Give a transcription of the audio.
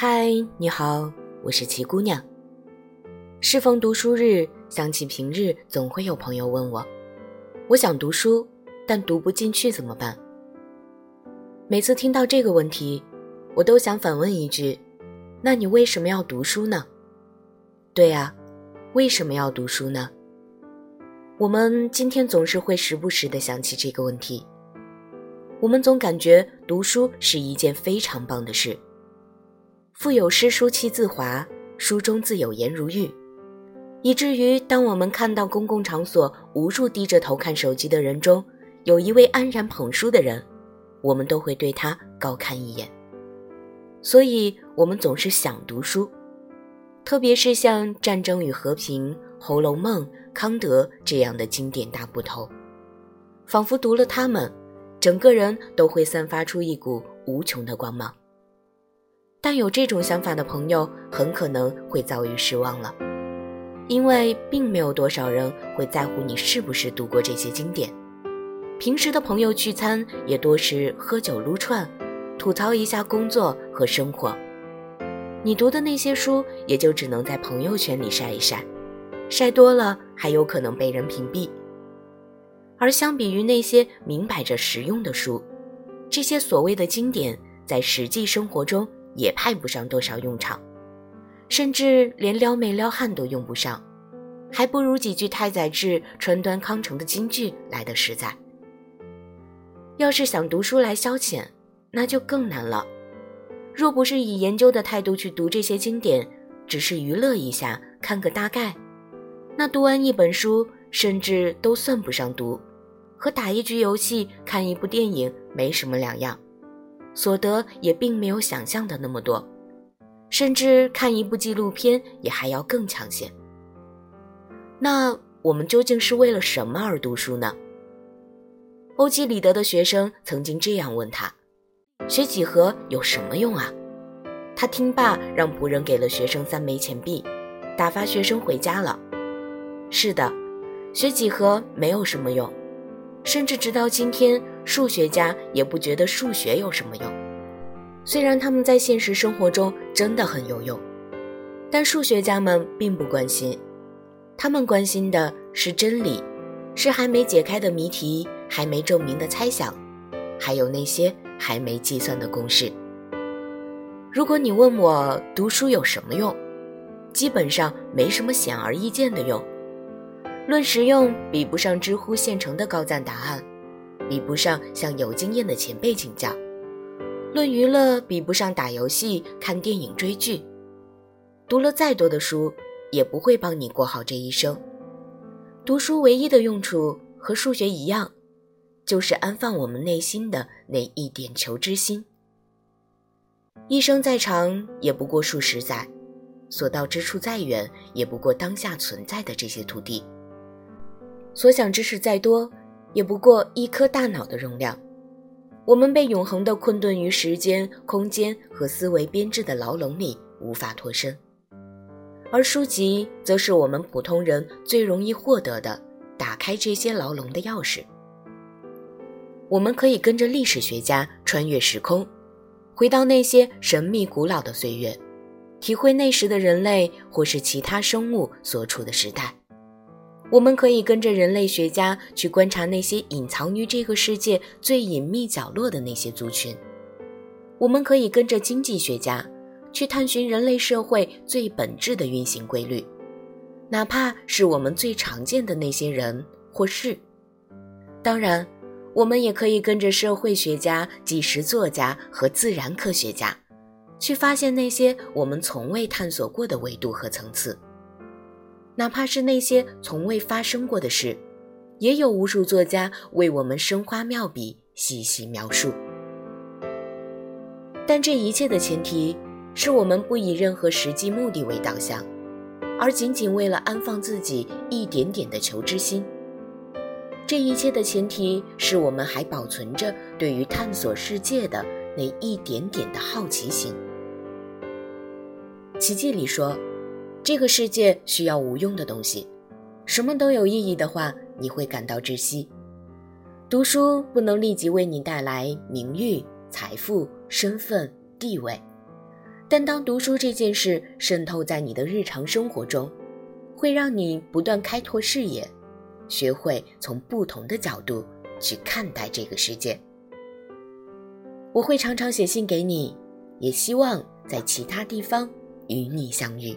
嗨，你好，我是齐姑娘。适逢读书日，想起平日总会有朋友问我，我想读书，但读不进去怎么办？每次听到这个问题，我都想反问一句：那你为什么要读书呢？对呀，为什么要读书呢？我们今天总是会时不时的想起这个问题。我们总感觉读书是一件非常棒的事。腹有诗书气自华，书中自有颜如玉，以至于当我们看到公共场所无数低着头看手机的人中，有一位安然捧书的人，我们都会对他高看一眼。所以，我们总是想读书，特别是像《战争与和平》《红楼梦》康德这样的经典大部头，仿佛读了他们，整个人都会散发出一股无穷的光芒。但有这种想法的朋友，很可能会遭遇失望了，因为并没有多少人会在乎你是不是读过这些经典。平时的朋友聚餐也多是喝酒撸串，吐槽一下工作和生活。你读的那些书，也就只能在朋友圈里晒一晒，晒多了还有可能被人屏蔽。而相比于那些明摆着实用的书，这些所谓的经典，在实际生活中。也派不上多少用场，甚至连撩妹撩汉都用不上，还不如几句太宰治川端康成的金句来的实在。要是想读书来消遣，那就更难了。若不是以研究的态度去读这些经典，只是娱乐一下，看个大概，那读完一本书甚至都算不上读，和打一局游戏、看一部电影没什么两样。所得也并没有想象的那么多，甚至看一部纪录片也还要更抢先。那我们究竟是为了什么而读书呢？欧几里得的学生曾经这样问他：“学几何有什么用啊？”他听罢，让仆人给了学生三枚钱币，打发学生回家了。是的，学几何没有什么用。甚至直到今天，数学家也不觉得数学有什么用。虽然他们在现实生活中真的很有用，但数学家们并不关心。他们关心的是真理，是还没解开的谜题，还没证明的猜想，还有那些还没计算的公式。如果你问我读书有什么用，基本上没什么显而易见的用。论实用，比不上知乎现成的高赞答案，比不上向有经验的前辈请教；论娱乐，比不上打游戏、看电影、追剧。读了再多的书，也不会帮你过好这一生。读书唯一的用处和数学一样，就是安放我们内心的那一点求知心。一生再长，也不过数十载；所到之处再远，也不过当下存在的这些土地。所想知识再多，也不过一颗大脑的容量。我们被永恒的困顿于时间、空间和思维编制的牢笼里，无法脱身。而书籍则是我们普通人最容易获得的打开这些牢笼的钥匙。我们可以跟着历史学家穿越时空，回到那些神秘古老的岁月，体会那时的人类或是其他生物所处的时代。我们可以跟着人类学家去观察那些隐藏于这个世界最隐秘角落的那些族群。我们可以跟着经济学家去探寻人类社会最本质的运行规律，哪怕是我们最常见的那些人或事。当然，我们也可以跟着社会学家、纪实作家和自然科学家，去发现那些我们从未探索过的维度和层次。哪怕是那些从未发生过的事，也有无数作家为我们生花妙笔、细细描述。但这一切的前提是我们不以任何实际目的为导向，而仅仅为了安放自己一点点的求知心。这一切的前提是我们还保存着对于探索世界的那一点点的好奇心。奇迹里说。这个世界需要无用的东西，什么都有意义的话，你会感到窒息。读书不能立即为你带来名誉、财富、身份、地位，但当读书这件事渗透在你的日常生活中，会让你不断开拓视野，学会从不同的角度去看待这个世界。我会常常写信给你，也希望在其他地方与你相遇。